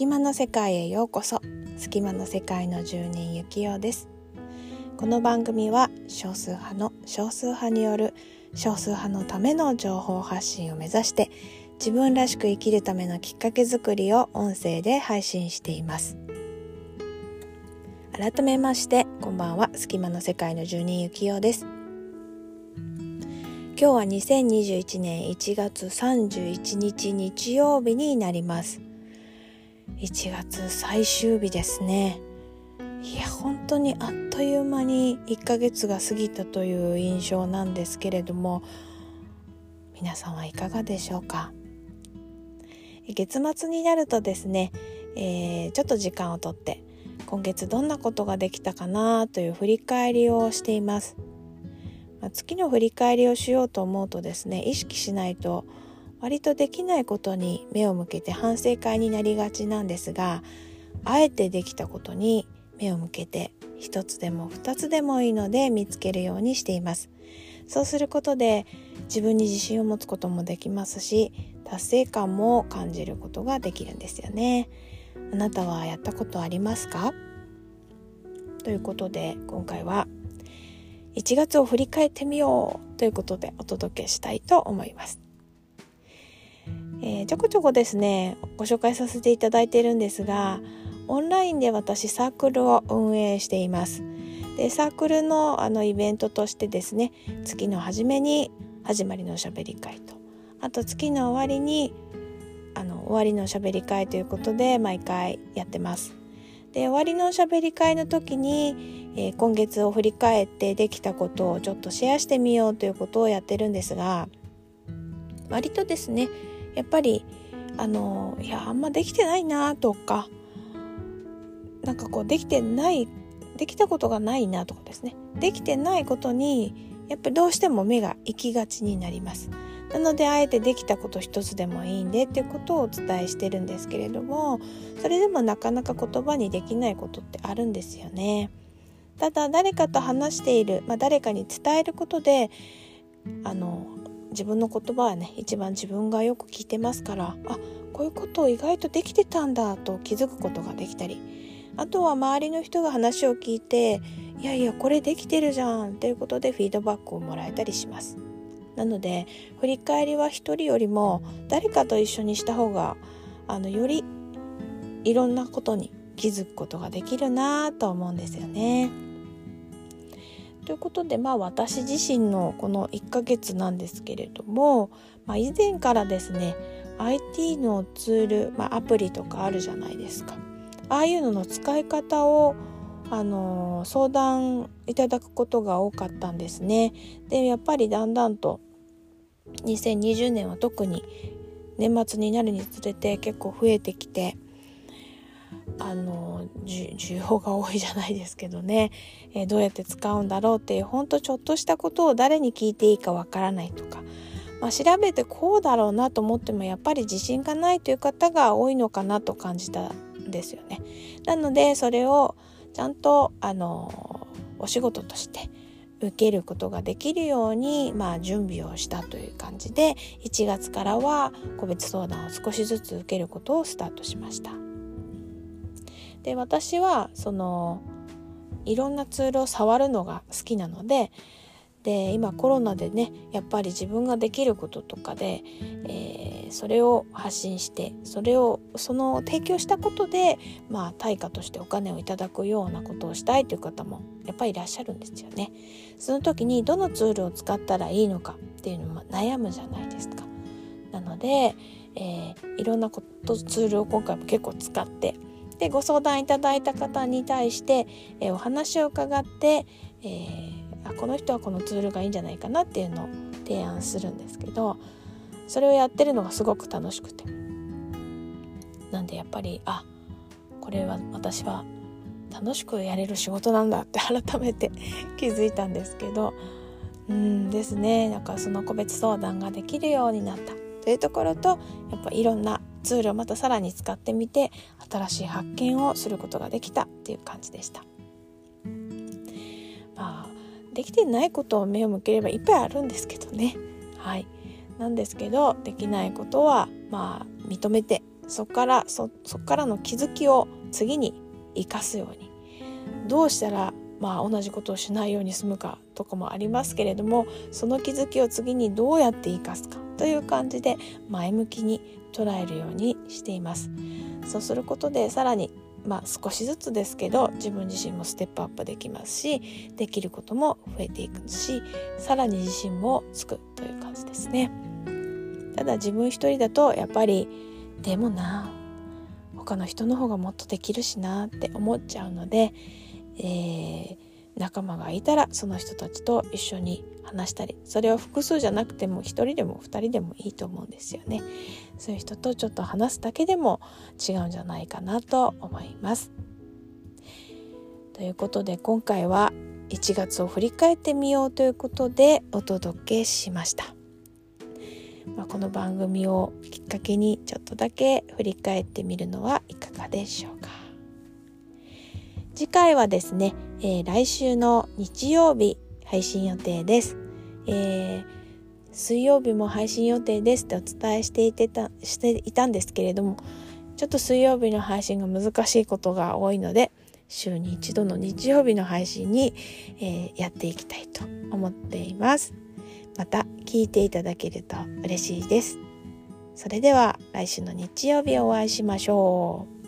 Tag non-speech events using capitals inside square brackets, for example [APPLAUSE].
隙間の世界へようこそ隙間の世界の住人ゆきおですこの番組は少数派の少数派による少数派のための情報発信を目指して自分らしく生きるためのきっかけづくりを音声で配信しています。改めましてこんばんは隙間の世界の住人ゆきおです今日は2021年1月31日日曜日になります。1月最終日ですね。いや本当にあっという間に1ヶ月が過ぎたという印象なんですけれども皆さんはいかがでしょうか？月末になるとですね、えー、ちょっと時間をとって今月どんなことができたかなという振り返りをしています。まあ、月の振り返りをしようと思うとですね意識しないと割とできないことに目を向けて反省会になりがちなんですがあえてできたことに目を向けて一つでも二つでもいいので見つけるようにしています。そうすることで自分に自信を持つこともできますし達成感も感じることができるんですよね。あなたはやったことありますか？ということで今回は1月を振り返ってみようということでお届けしたいと思います。えー、ちょこちょこですねご紹介させていただいているんですがオンラインで私サークルを運営しています。でサークルのあのイベントとしてですね月の初めに始まりのおしゃべり会と。あと月の終わりにあの終わりのおしゃべり会ということで毎回やってます。で終わりのおしゃべり会の時に、えー、今月を振り返ってできたことをちょっとシェアしてみようということをやってるんですが割とですねやっぱりあのいやあんまできてないなとかなんかこうできてないできたことがないなとかですねできてないことにやっぱりどうしても目が行きがちになります。なのであえてできたこと一つでもいいんでっていうことをお伝えしてるんですけれどもそれでもなかなか言葉にできないことってあるんですよね。ただ誰かと話している、まあ、誰かに伝えることであの自分の言葉はね一番自分がよく聞いてますからあこういうことを意外とできてたんだと気づくことができたりあとは周りの人が話を聞いていやいやこれできてるじゃんっていうことでフィードバックをもらえたりします。なので振り返りは一人よりも誰かと一緒にした方があのよりいろんなことに気づくことができるなと思うんですよね。ということでまあ私自身のこの1ヶ月なんですけれども、まあ、以前からですね IT のツール、まあ、アプリとかあるじゃないですか。ああいうのの使い方をあの相談いただくことが多かったんですね。でやっぱりだんだんと2020年は特に年末になるにつれて結構増えてきてあの需要が多いじゃないですけどね、えー、どうやって使うんだろうっていうほんとちょっとしたことを誰に聞いていいかわからないとか、まあ、調べてこうだろうなと思ってもやっぱり自信がないという方が多いのかなと感じたんですよね。なのでそれをちゃんとあのお仕事として受けることができるように、まあ、準備をしたという感じで1月からは個別相談を少しずつ受けることをスタートしました。で私はそのいろんなツールを触るのが好きなのでで今コロナでねやっぱり自分ができることとかで、えー、それを発信してそれをその提供したことで、まあ、対価としてお金をいただくようなことをしたいという方もやっぱりいらっしゃるんですよね。その時にどのツールを使ったらいいのかっていうのも悩むじゃないですか。なので、えー、いろんなことツールを今回も結構使ってでご相談いただいた方に対して、え、お話を伺って、えーあこの人はこのツールがいいんじゃないかなっていうのを提案するんですけどそれをやってるのがすごく楽しくて。なんでやっぱりあこれは私は楽しくやれる仕事なんだって [LAUGHS] 改めて [LAUGHS] 気づいたんですけどうんですね。なんかその個別相談ができるようになった。というところとやっぱいろんなツールをまたさらに使ってみて新しい発見をすることができたっていう感じでした。まあできてないことを目を向ければいっぱいあるんですけどね。はい。なんですけどできないことはまあ認めてそこからそこからの気づきを次に生かすように。どうしたらまあ同じことをしないように済むかとかもありますけれどもその気づきを次にどうやって生かすかという感じで前向きに捉えるようにしています。そうすることでさらにまあ少しずつですけど自分自身もステップアップできますしできることも増えていくしさらに自信もつくという感じですね。ただ自分一人だとやっぱりでもな他の人の方がもっとできるしなって思っちゃうので、えー、仲間がいたらその人たちと一緒に話したりそれは複数じゃなくても1人でも2人でもいいと思うんですよね。そういう人とちょっと話すだけでも違うんじゃないかなと思いますということで今回は1月を振り返ってみようということでお届けしました、まあ、この番組をきっかけにちょっとだけ振り返ってみるのはいかがでしょうか。次回はですね、えー、来週の日曜日配信予定です。えー、水曜日も配信予定ですってお伝えしていてたしていたんですけれどもちょっと水曜日の配信が難しいことが多いので週に一度の日曜日の配信に、えー、やっていきたいと思っています。また聞いていただけると嬉しいです。それでは来週の日曜日お会いしましょう。